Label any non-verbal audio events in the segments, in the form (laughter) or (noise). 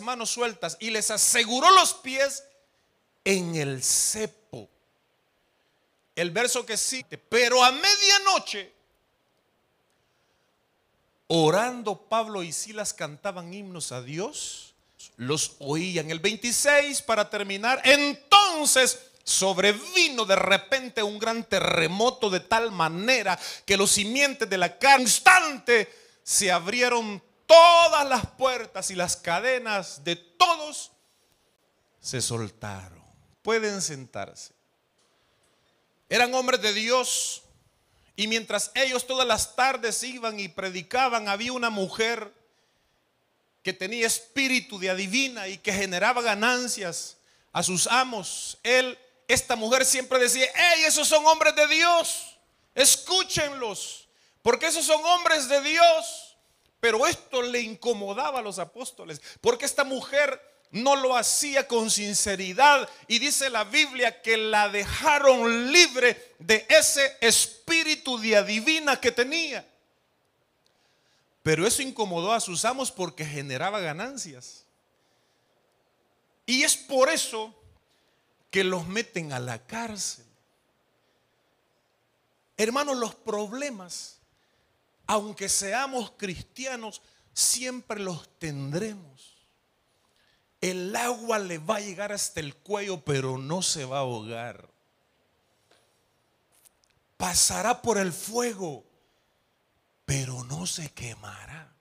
manos sueltas y les aseguró los pies en el cepo. El verso que sigue, pero a medianoche, orando Pablo y Silas cantaban himnos a Dios, los oían. El 26 para terminar, entonces sobrevino de repente un gran terremoto de tal manera que los simientes de la cara instante se abrieron todas las puertas y las cadenas de todos se soltaron. Pueden sentarse. Eran hombres de Dios y mientras ellos todas las tardes iban y predicaban, había una mujer que tenía espíritu de adivina y que generaba ganancias a sus amos. Él esta mujer siempre decía, hey, esos son hombres de Dios, escúchenlos, porque esos son hombres de Dios. Pero esto le incomodaba a los apóstoles, porque esta mujer no lo hacía con sinceridad. Y dice la Biblia que la dejaron libre de ese espíritu de adivina que tenía. Pero eso incomodó a sus amos porque generaba ganancias. Y es por eso que los meten a la cárcel. Hermanos, los problemas, aunque seamos cristianos, siempre los tendremos. El agua le va a llegar hasta el cuello, pero no se va a ahogar. Pasará por el fuego, pero no se quemará.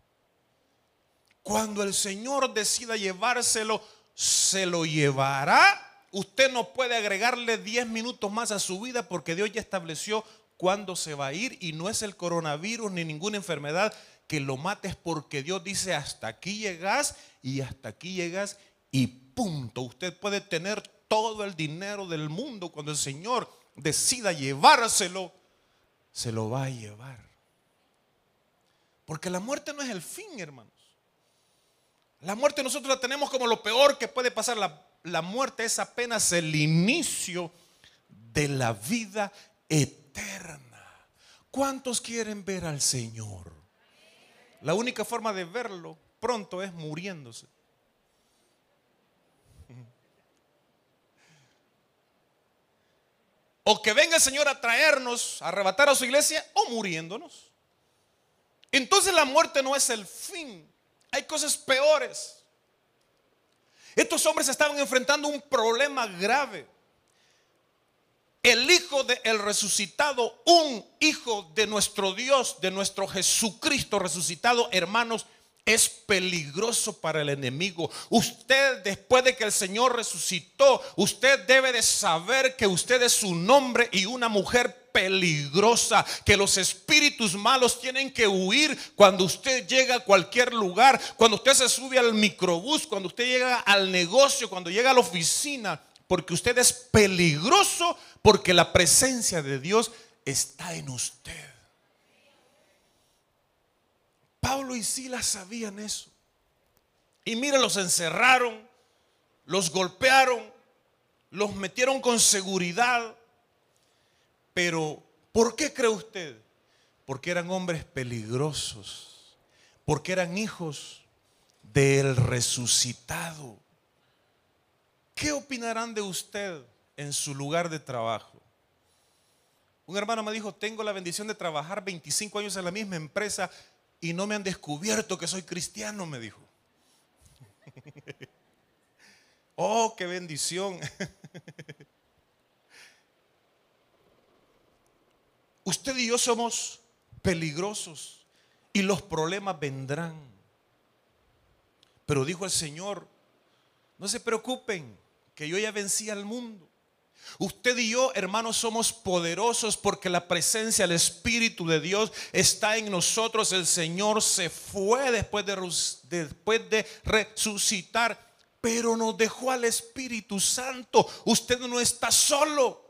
Cuando el Señor decida llevárselo, se lo llevará Usted no puede agregarle 10 minutos más a su vida porque Dios ya estableció cuándo se va a ir y no es el coronavirus ni ninguna enfermedad que lo mates porque Dios dice hasta aquí llegas y hasta aquí llegas y punto. Usted puede tener todo el dinero del mundo cuando el Señor decida llevárselo, se lo va a llevar. Porque la muerte no es el fin, hermanos. La muerte nosotros la tenemos como lo peor que puede pasar. La, la muerte es apenas el inicio de la vida eterna. ¿Cuántos quieren ver al Señor? La única forma de verlo pronto es muriéndose. (laughs) O que venga el Señor a traernos, a arrebatar a su iglesia, o muriéndonos. Entonces la muerte no es el fin. Hay cosas peores. Estos hombres estaban enfrentando un problema grave. El hijo del resucitado, un hijo de nuestro Dios, de nuestro Jesucristo resucitado, hermanos, es peligroso para el enemigo. Usted, después de que el Señor resucitó, usted debe de saber que usted es un hombre y una mujer peligrosa, que los espíritus malos tienen que huir cuando usted llega a cualquier lugar, cuando usted se sube al microbús, cuando usted llega al negocio, cuando llega a la oficina, porque usted es peligroso porque la presencia de Dios está en usted. Pablo y Silas sabían eso. Y mira, los encerraron, los golpearon, los metieron con seguridad. Pero, ¿por qué cree usted? Porque eran hombres peligrosos, porque eran hijos del resucitado. ¿Qué opinarán de usted en su lugar de trabajo? Un hermano me dijo, tengo la bendición de trabajar 25 años en la misma empresa y no me han descubierto que soy cristiano, me dijo. (laughs) oh, qué bendición. (laughs) Usted y yo somos peligrosos y los problemas vendrán. Pero dijo el Señor, no se preocupen, que yo ya vencí al mundo. Usted y yo, hermanos, somos poderosos porque la presencia, el Espíritu de Dios está en nosotros. El Señor se fue después de, después de resucitar, pero nos dejó al Espíritu Santo. Usted no está solo.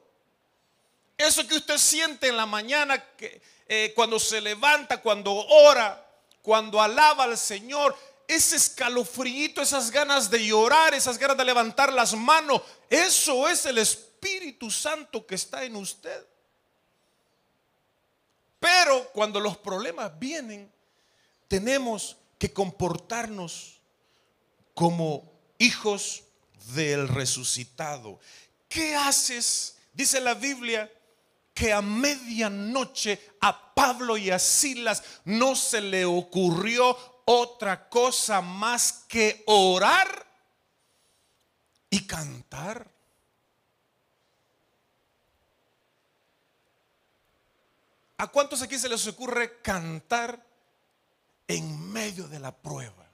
Eso que usted siente en la mañana, que, eh, cuando se levanta, cuando ora, cuando alaba al Señor, ese escalofrío, esas ganas de llorar, esas ganas de levantar las manos, eso es el Espíritu Espíritu Santo que está en usted. Pero cuando los problemas vienen, tenemos que comportarnos como hijos del resucitado. ¿Qué haces? Dice la Biblia que a medianoche a Pablo y a Silas no se le ocurrió otra cosa más que orar y cantar. ¿A cuántos aquí se les ocurre cantar en medio de la prueba?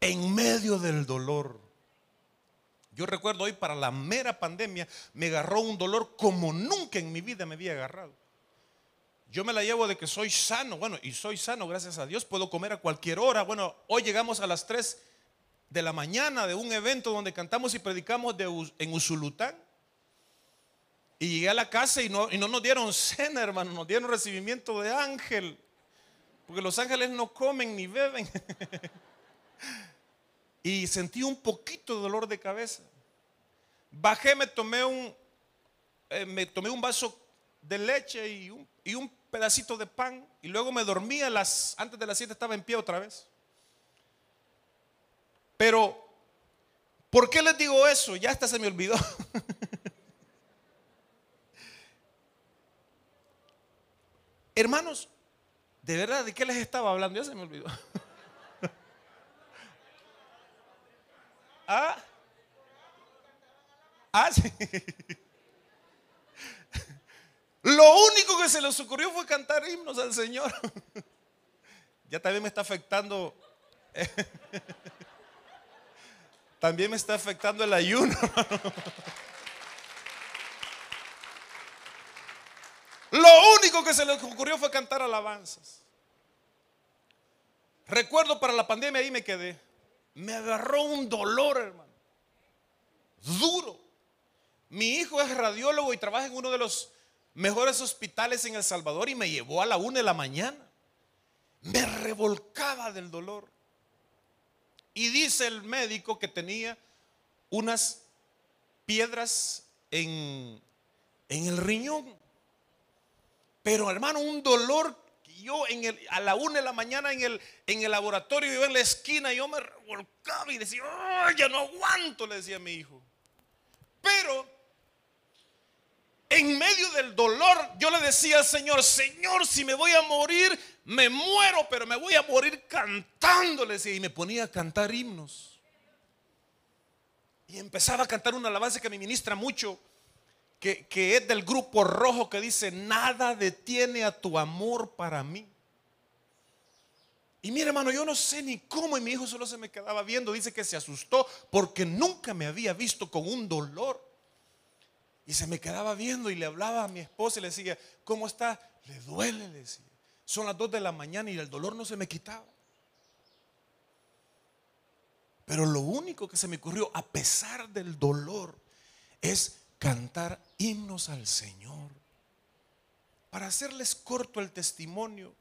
En medio del dolor. Yo recuerdo hoy para la mera pandemia me agarró un dolor como nunca en mi vida me había agarrado. Yo me la llevo de que soy sano, bueno, y soy sano, gracias a Dios, puedo comer a cualquier hora. Bueno, hoy llegamos a las 3 de la mañana de un evento donde cantamos y predicamos en Usulután. Y llegué a la casa y no, y no nos dieron (laughs) cena, hermano, nos dieron recibimiento de ángel. Porque los ángeles no comen ni beben. (laughs) y sentí un poquito de dolor de cabeza. Bajé, me tomé un, eh, me tomé un vaso de leche y un, y un, pedacito de pan y luego me dormí a las, antes de las 7 estaba en pie otra vez. Pero, ¿por qué les digo eso? Ya hasta se me olvidó. (laughs) Hermanos, de verdad, ¿de qué les estaba hablando? Ya se me olvidó. (laughs) Ah, ah sí. Lo único que se les ocurrió fue cantar himnos al Señor. (laughs) Ya también me está afectando. (laughs) También me está afectando el ayuno. Lo que se les ocurrió fue cantar alabanzas. Recuerdo para la pandemia ahí me quedé me agarró un dolor, hermano. Duro. Mi hijo es radiólogo y trabaja en uno de los mejores hospitales en El Salvador y me llevó a la una de la mañana. Me revolcaba del dolor. Y dice el médico que tenía unas piedras en, en el riñón. Pero hermano, un dolor yo en el, a la una de la mañana en el, en el laboratorio, yo en la esquina, yo me revolcaba y decía, ya no aguanto, le decía a mi hijo. Pero en medio del dolor, yo le decía al Señor, Señor, si me voy a morir, me muero, pero me voy a morir cantando, le decía, y me ponía a cantar himnos. Y empezaba a cantar una alabanza que me ministra mucho que, es del grupo rojo que dice, nada detiene a tu amor para mí. Y mire hermano, yo no sé ni cómo y mi hijo solo se me quedaba viendo. Dice que se asustó porque nunca me había visto con un dolor. Y se me quedaba viendo y le hablaba a mi esposa y le decía, ¿cómo está? Le duele, le decía. Son las dos de la mañana y el dolor no se me quitaba. Pero lo único que se me ocurrió, a pesar del dolor, es cantar himnos al Señor. Para hacerles corto el testimonio,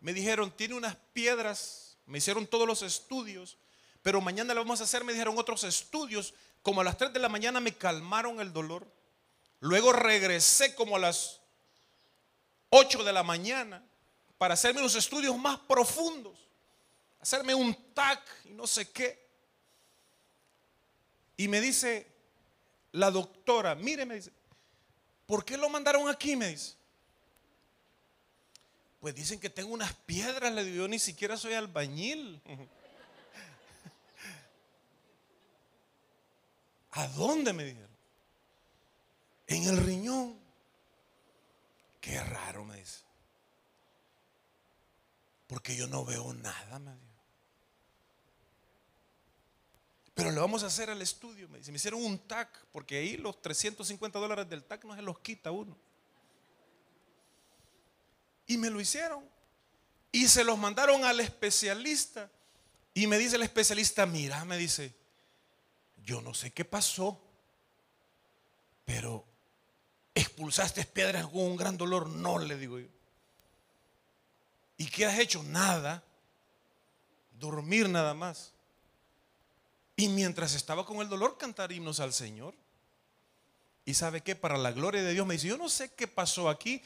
me dijeron, tiene unas piedras, me hicieron todos los estudios, pero mañana le vamos a hacer, me dijeron otros estudios. Como a las 3 de la mañana me calmaron el dolor. Luego regresé como a las 8 de la mañana para hacerme unos estudios más profundos. Hacerme un TAC y no sé qué. Y me dice, la doctora, mire, me dice, ¿por qué lo mandaron aquí? Me dice. Pues dicen que tengo unas piedras, le digo, yo ni siquiera soy albañil. (laughs) ¿A dónde me dijeron? En el riñón. Qué raro, me dice. Porque yo no veo nada, me dice. Pero le vamos a hacer el estudio. Me dice, me hicieron un TAC, porque ahí los 350 dólares del TAC no se los quita uno. Y me lo hicieron. Y se los mandaron al especialista. Y me dice el especialista, mira, me dice, yo no sé qué pasó, pero expulsaste piedras con un gran dolor. No, le digo yo. ¿Y qué has hecho? Nada. Dormir nada más. Y mientras estaba con el dolor, cantar himnos al Señor. Y sabe que para la gloria de Dios me dice, yo no sé qué pasó aquí,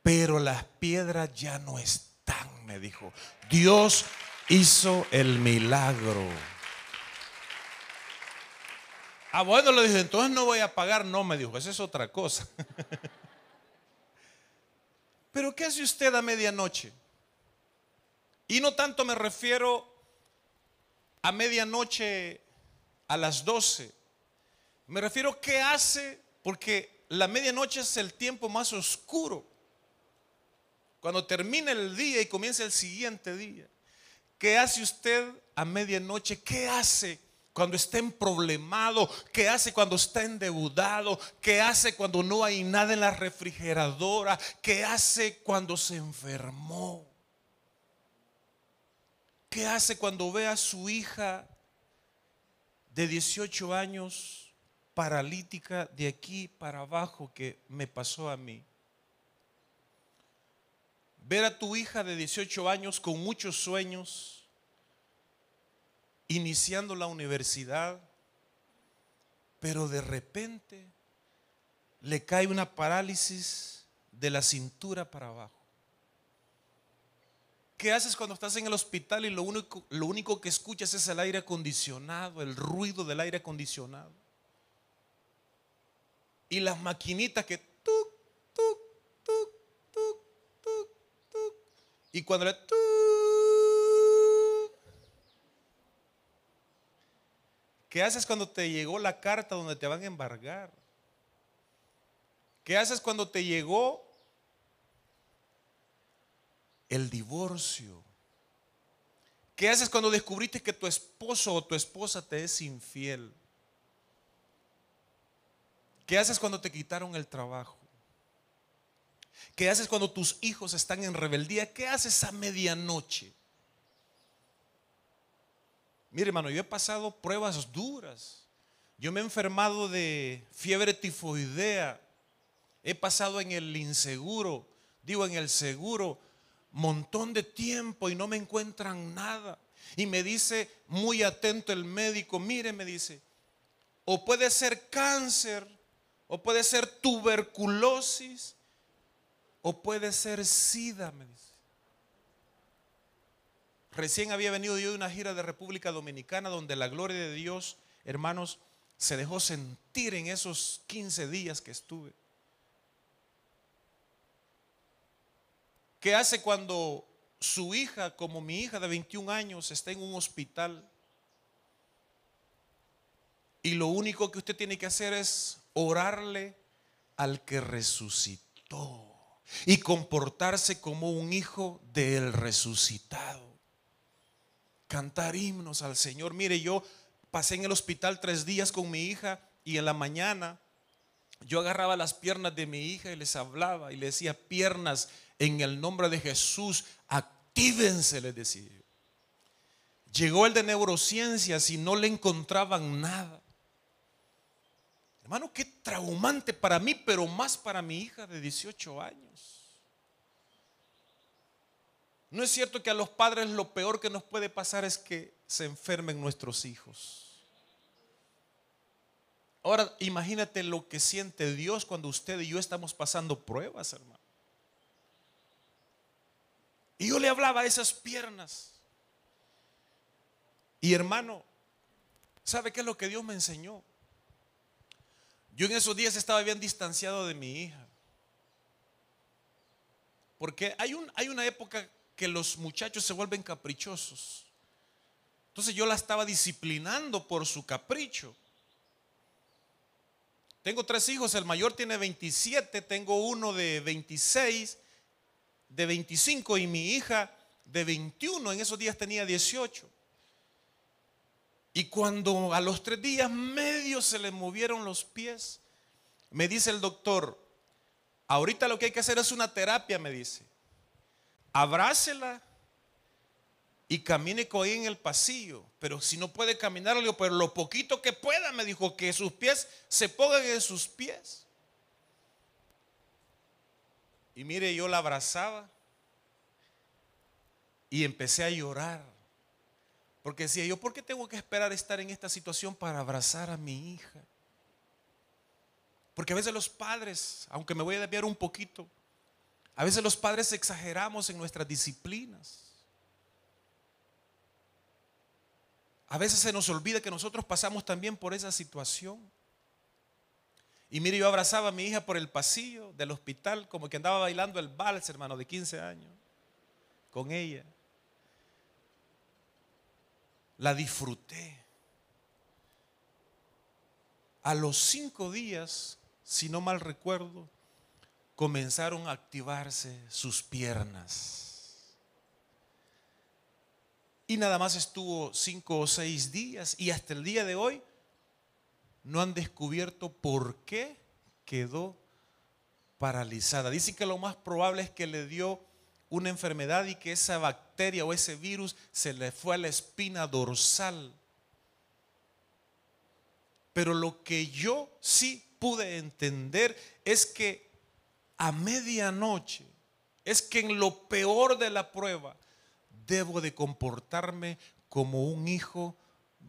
pero las piedras ya no están, me dijo. Dios hizo el milagro. Ah, bueno, le dije, entonces no voy a pagar. No, me dijo, esa es otra cosa. (laughs) Pero ¿qué hace usted a medianoche? Y no tanto me refiero a medianoche a las 12. Me refiero qué hace, porque la medianoche es el tiempo más oscuro. Cuando termina el día y comienza el siguiente día. ¿Qué hace usted a medianoche? ¿Qué hace cuando está en problemado? ¿Qué hace cuando está endeudado? ¿Qué hace cuando no hay nada en la refrigeradora? ¿Qué hace cuando se enfermó? ¿Qué hace cuando ve a su hija de 18 años paralítica de aquí para abajo que me pasó a mí? ver a tu hija de 18 años con muchos sueños, iniciando la universidad, pero de repente le cae una parálisis de la cintura para abajo. ¿Qué haces cuando estás en el hospital y lo único, que escuchas es el aire acondicionado, el ruido del aire acondicionado? Y las maquinitas que Y cuando le... ¿Qué haces cuando te llegó la carta donde te van a embargar? ¿Qué haces cuando te llegó el divorcio? ¿Qué haces cuando descubriste que tu esposo o tu esposa te es infiel? ¿Qué haces cuando te quitaron el trabajo? ¿Qué haces cuando tus hijos están en rebeldía? ¿Qué haces a medianoche? Mire, hermano, yo he pasado pruebas duras. Yo me he enfermado de fiebre tifoidea. He pasado en el inseguro, digo en el seguro, montón de tiempo y no me encuentran nada. Y me dice muy atento el médico, mire, me dice, o puede ser cáncer, o puede ser tuberculosis, o puede ser SIDA, me dice. Recién había venido yo de una gira de República Dominicana donde la gloria de Dios, hermanos, se dejó sentir en esos 15 días que estuve. ¿Qué hace cuando su hija, como mi hija de 21 años, está en un hospital? Y lo único que usted tiene que hacer es orarle al que resucitó y comportarse como un hijo del resucitado. Cantar himnos al Señor. Mire, yo pasé en el hospital tres días con mi hija y en la mañana yo agarraba las piernas de mi hija y les hablaba y le decía, piernas en el nombre de Jesús, actívense, les decía. Llegó el de neurociencias y no le encontraban nada. Hermano, qué traumante para mí, pero más para mi hija de 18 años. No es cierto que a los padres lo peor que nos puede pasar es que se enfermen nuestros hijos. Ahora imagínate lo que siente Dios cuando usted y yo estamos pasando pruebas, hermano. Y yo le hablaba a esas piernas. Y hermano, ¿sabe qué es lo que Dios me enseñó? Yo en esos días estaba bien distanciado de mi hija. Porque hay, un, hay una época que los muchachos se vuelven caprichosos. Entonces yo la estaba disciplinando por su capricho. Tengo tres hijos, el mayor tiene 27, tengo uno de 26, de 25 y mi hija de 21, en esos días tenía 18. Y cuando a los tres días medio se le movieron los pies, me dice el doctor, ahorita lo que hay que hacer es una terapia, me dice. Abrácela y camine con ella en el pasillo. Pero si no puede caminar, le digo, pero lo poquito que pueda, me dijo, que sus pies se pongan en sus pies. Y mire, yo la abrazaba y empecé a llorar. Porque decía yo, ¿por qué tengo que esperar estar en esta situación para abrazar a mi hija? Porque a veces los padres, aunque me voy a desviar un poquito, a veces los padres exageramos en nuestras disciplinas. A veces se nos olvida que nosotros pasamos también por esa situación. Y mire, yo abrazaba a mi hija por el pasillo del hospital, como que andaba bailando el vals, hermano, de 15 años, con ella. La disfruté. A los cinco días, si no mal recuerdo, comenzaron a activarse sus piernas. Y nada más estuvo cinco o seis días y hasta el día de hoy no han descubierto por qué quedó paralizada. Dicen que lo más probable es que le dio una enfermedad y que esa bacteria o ese virus se le fue a la espina dorsal. Pero lo que yo sí pude entender es que a medianoche, es que en lo peor de la prueba, debo de comportarme como un hijo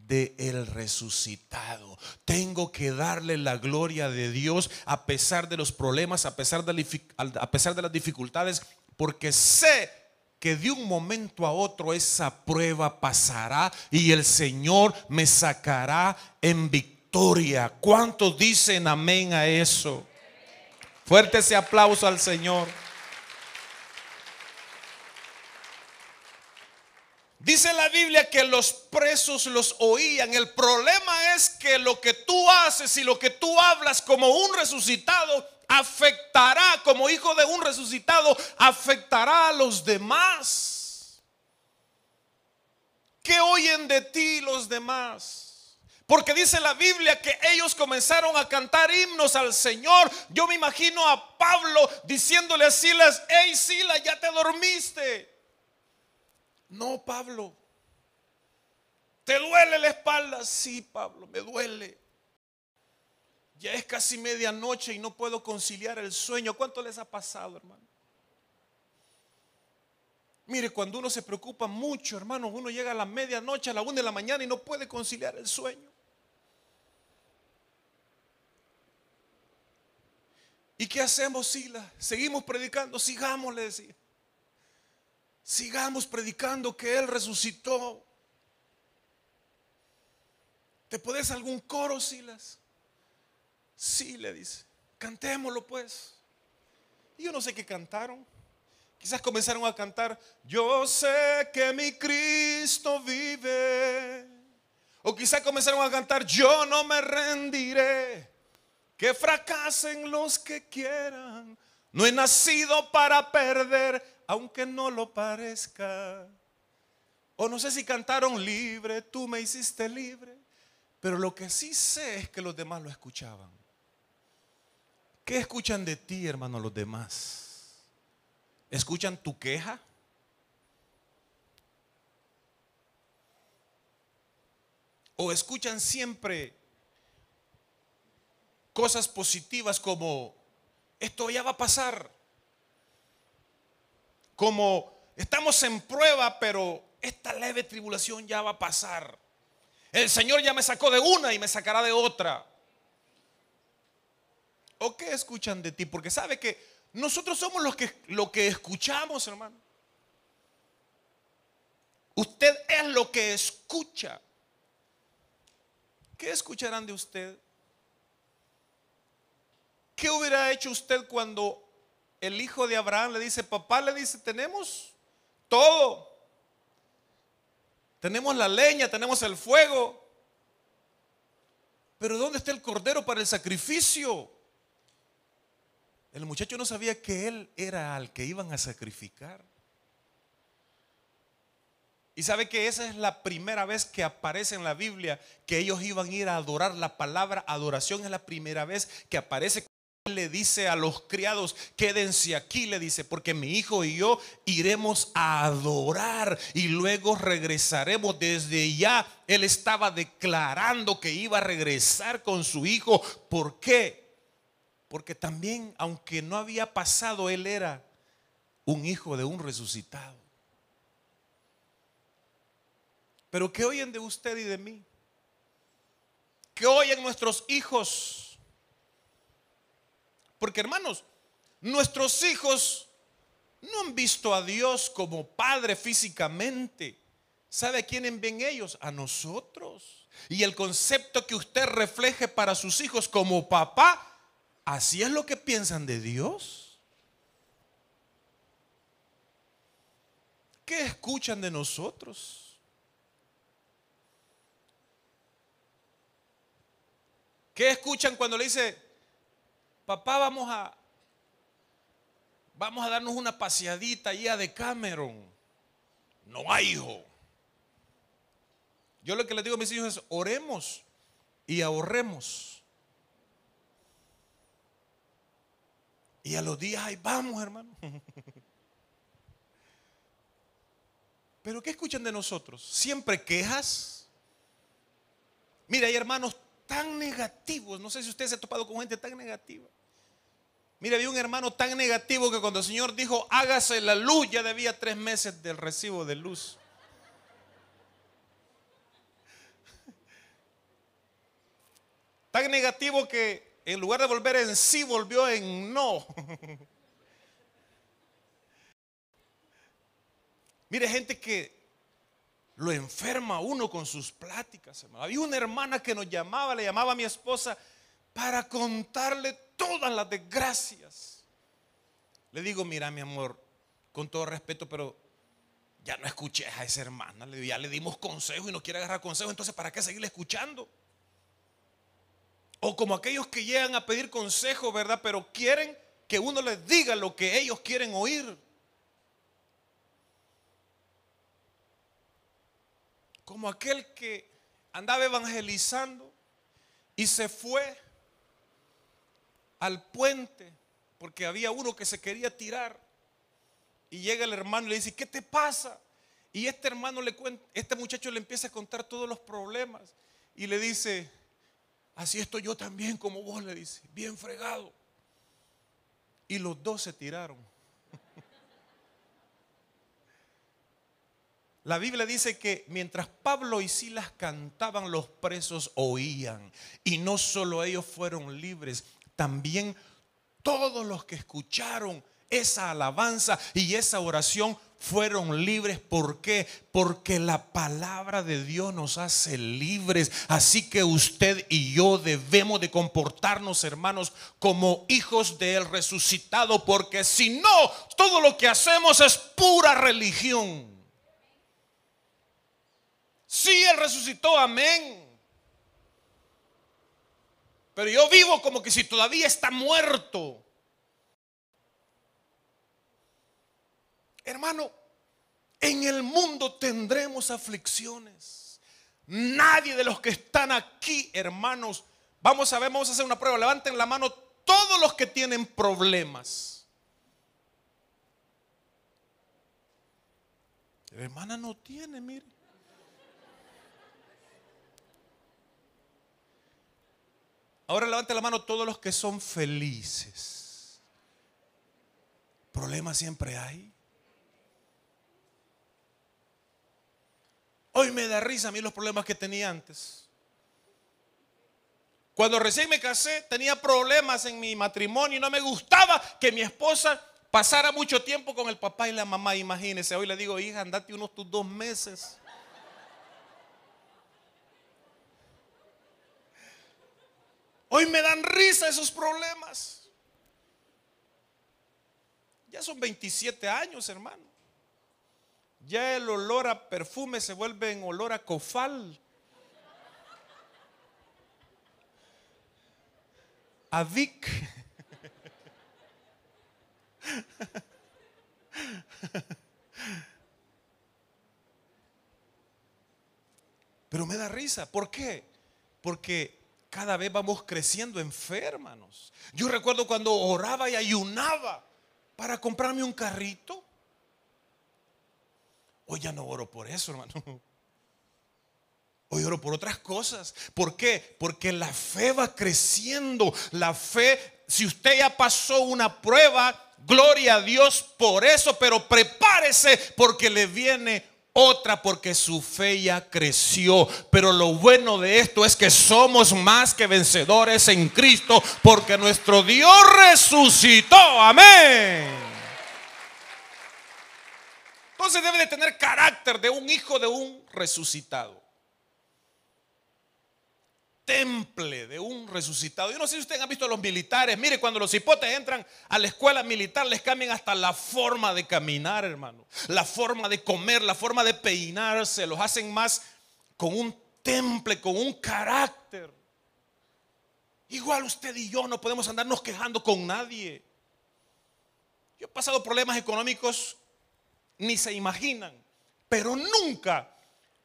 de el resucitado. Tengo que darle la gloria de Dios a pesar de los problemas, a pesar de, a pesar de las dificultades, porque sé que de un momento a otro esa prueba pasará y el Señor me sacará en victoria. ¿Cuántos dicen amén a eso? Fuerte ese aplauso al Señor. Dice la Biblia que los presos los oían. El problema es que lo que tú haces y lo que tú hablas como un resucitado afectará, como hijo de un resucitado, afectará a los demás. ¿Qué oyen de ti los demás? Porque dice la Biblia que ellos comenzaron a cantar himnos al Señor. Yo me imagino a Pablo diciéndole a Silas, hey Silas, ya te dormiste. No, Pablo. ¿Te duele la espalda? Sí, Pablo, me duele. Ya es casi medianoche y no puedo conciliar el sueño. ¿Cuánto les ha pasado, hermano? Mire, cuando uno se preocupa mucho, hermano, uno llega a la medianoche, a la una de la mañana y no puede conciliar el sueño. ¿Y qué hacemos, Sila? Seguimos predicando, sigamos, le decía. Sigamos predicando que Él resucitó. ¿Te puedes algún coro, Silas? Sí, le dice. Cantémoslo pues. Y yo no sé qué cantaron. Quizás comenzaron a cantar, yo sé que mi Cristo vive. O quizás comenzaron a cantar, yo no me rendiré. Que fracasen los que quieran. No he nacido para perder aunque no lo parezca. O no sé si cantaron libre, tú me hiciste libre. Pero lo que sí sé es que los demás lo escuchaban. ¿Qué escuchan de ti, hermano, los demás? ¿Escuchan tu queja? ¿O escuchan siempre cosas positivas como, esto ya va a pasar? Como estamos en prueba, pero esta leve tribulación ya va a pasar. El Señor ya me sacó de una y me sacará de otra. ¿O qué escuchan de ti? Porque sabe que nosotros somos los que, lo que escuchamos, hermano. Usted es lo que escucha. ¿Qué escucharán de usted? ¿Qué hubiera hecho usted cuando el hijo de Abraham le dice, papá le dice, tenemos todo. Tenemos la leña, tenemos el fuego. Pero ¿dónde está el cordero para el sacrificio? El muchacho no sabía que él era al que iban a sacrificar. Y sabe que esa es la primera vez que aparece en la Biblia que ellos iban a ir a adorar. La palabra adoración es la primera vez que aparece le dice a los criados, quédense aquí, le dice, porque mi hijo y yo iremos a adorar y luego regresaremos. Desde ya él estaba declarando que iba a regresar con su hijo. ¿Por qué? Porque también, aunque no había pasado, él era un hijo de un resucitado. Pero ¿qué oyen de usted y de mí? ¿Qué oyen nuestros hijos? Porque hermanos, nuestros hijos no han visto a Dios como Padre físicamente, ¿sabe a quién ven ellos? A nosotros. Y el concepto que usted refleje para sus hijos como papá, así es lo que piensan de Dios. ¿Qué escuchan de nosotros? ¿Qué escuchan cuando le dice, papá, vamos a, vamos a darnos una paseadita allá de Cameron? No hay hijo. Yo lo que les digo a mis hijos es, oremos y ahorremos. Y a los días ahí vamos, hermano. (laughs) Pero ¿qué escuchan de nosotros? Siempre quejas. Mira, hay hermanos tan negativos. No sé si usted se ha topado con gente tan negativa. Mira, había un hermano tan negativo que cuando el Señor dijo, hágase la luz, ya debía tres meses del recibo de luz. Tan negativo que en lugar de volver en sí, volvió en no. (laughs) Mire, gente que lo enferma uno con sus pláticas. Había una hermana que nos llamaba, le llamaba a mi esposa para contarle todas las desgracias. Le digo, mira mi amor, con todo respeto, pero ya no escuché a esa hermana. Ya le dimos consejo y no quiere agarrar consejo, entonces ¿para qué seguirle escuchando? O como aquellos que llegan a pedir consejo, ¿verdad? Pero quieren que uno les diga lo que ellos quieren oír. Como aquel que andaba evangelizando y se fue al puente porque había uno que se quería tirar. Y llega el hermano y le dice, ¿qué te pasa? Y este hermano le cuenta, este muchacho le empieza a contar todos los problemas y le dice, Así estoy yo también como vos, le dice, bien fregado. Y los dos se tiraron. (laughs) La Biblia dice que mientras Pablo y Silas cantaban, los presos oían. Y no solo ellos fueron libres, también todos los que escucharon esa alabanza y esa oración fueron libres. ¿Por qué? Porque la palabra de Dios nos hace libres. Así que usted y yo debemos de comportarnos, hermanos, como hijos del resucitado. Porque si no, todo lo que hacemos es pura religión. Sí, Él resucitó, amén. Pero yo vivo como que si todavía está muerto. Hermano, en el mundo tendremos aflicciones. Nadie de los que están aquí, hermanos, vamos a ver, vamos a hacer una prueba. Levanten la mano todos los que tienen problemas. Hermana no tiene, mire. Ahora levanten la mano todos los que son felices. Problemas siempre hay. Hoy me da risa a mí los problemas que tenía antes. Cuando recién me casé tenía problemas en mi matrimonio y no me gustaba que mi esposa pasara mucho tiempo con el papá y la mamá. Imagínese, hoy le digo, hija, andate unos tus dos meses. Hoy me dan risa esos problemas. Ya son 27 años, hermano ya el olor a perfume se vuelve en olor a cofal. A Vic. Pero me da risa. ¿Por qué? Porque cada vez vamos creciendo enfermanos. Yo recuerdo cuando oraba y ayunaba para comprarme un carrito. Hoy ya no oro por eso, hermano. Hoy oro por otras cosas. ¿Por qué? Porque la fe va creciendo. La fe, si usted ya pasó una prueba, gloria a Dios por eso, pero prepárese porque le viene otra porque su fe ya creció. Pero lo bueno de esto es que somos más que vencedores en Cristo porque nuestro Dios resucitó. Amén. Entonces debe de tener carácter de un hijo de un resucitado. Temple de un resucitado. Yo no sé si ustedes han visto a los militares. Mire, cuando los hipotes entran a la escuela militar, les cambian hasta la forma de caminar, hermano. La forma de comer, la forma de peinarse. Los hacen más con un temple, con un carácter. Igual usted y yo no podemos andarnos quejando con nadie. Yo he pasado problemas económicos, ni se imaginan, pero nunca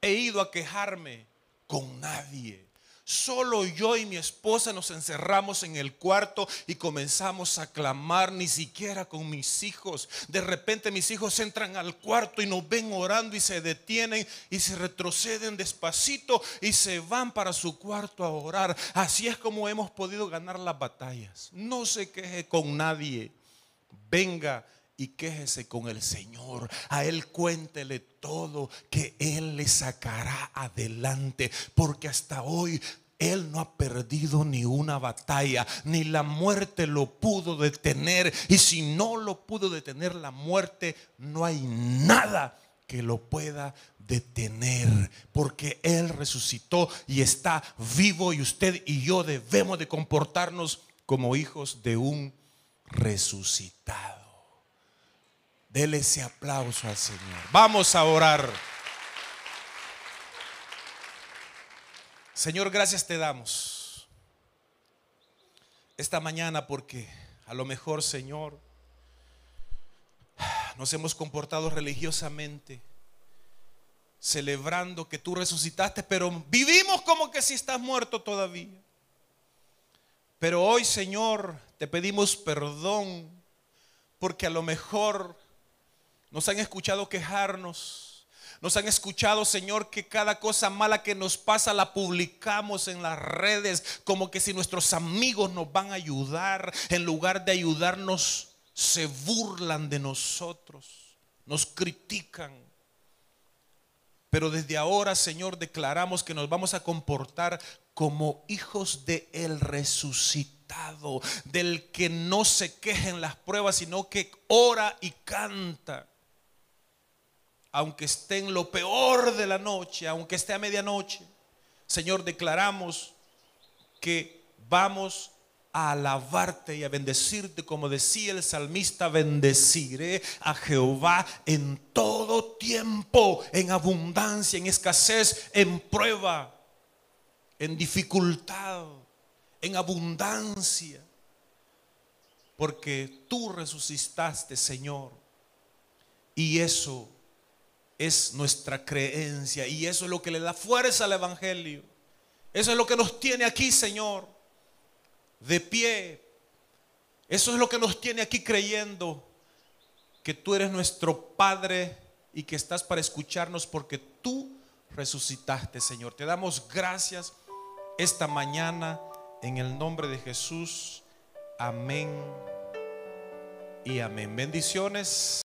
he ido a quejarme con nadie. Solo yo y mi esposa nos encerramos en el cuarto y comenzamos a clamar, ni siquiera con mis hijos. De repente mis hijos entran al cuarto y nos ven orando y se detienen y se retroceden despacito y se van para su cuarto a orar. Así es como hemos podido ganar las batallas. No se queje con nadie. Venga y quéjese con el Señor. A Él cuéntele todo que Él le sacará adelante. Porque hasta hoy Él no ha perdido ni una batalla, ni la muerte lo pudo detener. Y si no lo pudo detener la muerte, no hay nada que lo pueda detener, porque Él resucitó y está vivo y usted y yo debemos de comportarnos como hijos de un resucitado. Dele ese aplauso al Señor. Vamos a orar. Señor, gracias te damos esta mañana porque a lo mejor, Señor, nos hemos comportado religiosamente, celebrando que tú resucitaste, pero vivimos como que si estás muerto todavía. Pero hoy, Señor, te pedimos perdón porque a lo mejor nos han escuchado quejarnos. Nos han escuchado, Señor, que cada cosa mala que nos pasa la publicamos en las redes, como que si nuestros amigos nos van a ayudar, en lugar de ayudarnos, se burlan de nosotros, nos critican. Pero desde ahora, Señor, declaramos que nos vamos a comportar como hijos de el resucitado, del que no se queja en las pruebas, sino que ora y canta aunque esté en lo peor de la noche, aunque esté a medianoche, Señor, declaramos que vamos a alabarte y a bendecirte, como decía el salmista, bendeciré a Jehová en todo tiempo, en abundancia, en escasez, en prueba, en dificultad, en abundancia, porque tú resucitaste, Señor, y eso es nuestra creencia y eso es lo que le da fuerza al Evangelio. Eso es lo que nos tiene aquí, Señor, de pie. Eso es lo que nos tiene aquí creyendo que tú eres nuestro Padre y que estás para escucharnos porque tú resucitaste, Señor. Te damos gracias esta mañana en el nombre de Jesús. Amén y amén. Bendiciones.